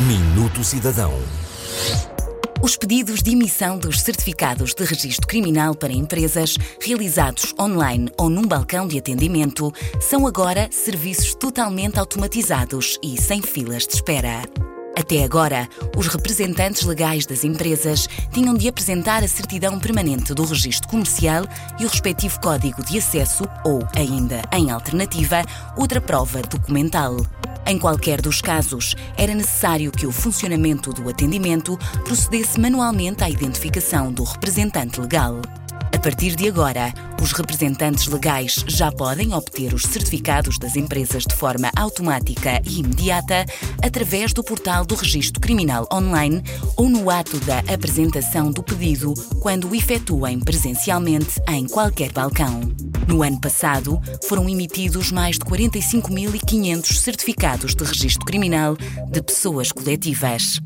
Minuto Cidadão. Os pedidos de emissão dos certificados de registro criminal para empresas, realizados online ou num balcão de atendimento, são agora serviços totalmente automatizados e sem filas de espera. Até agora, os representantes legais das empresas tinham de apresentar a certidão permanente do registro comercial e o respectivo código de acesso ou, ainda em alternativa, outra prova documental. Em qualquer dos casos, era necessário que o funcionamento do atendimento procedesse manualmente à identificação do representante legal. A partir de agora, os representantes legais já podem obter os certificados das empresas de forma automática e imediata através do portal do Registro Criminal Online ou no ato da apresentação do pedido quando o efetuem presencialmente em qualquer balcão. No ano passado, foram emitidos mais de 45.500 certificados de registro criminal de pessoas coletivas.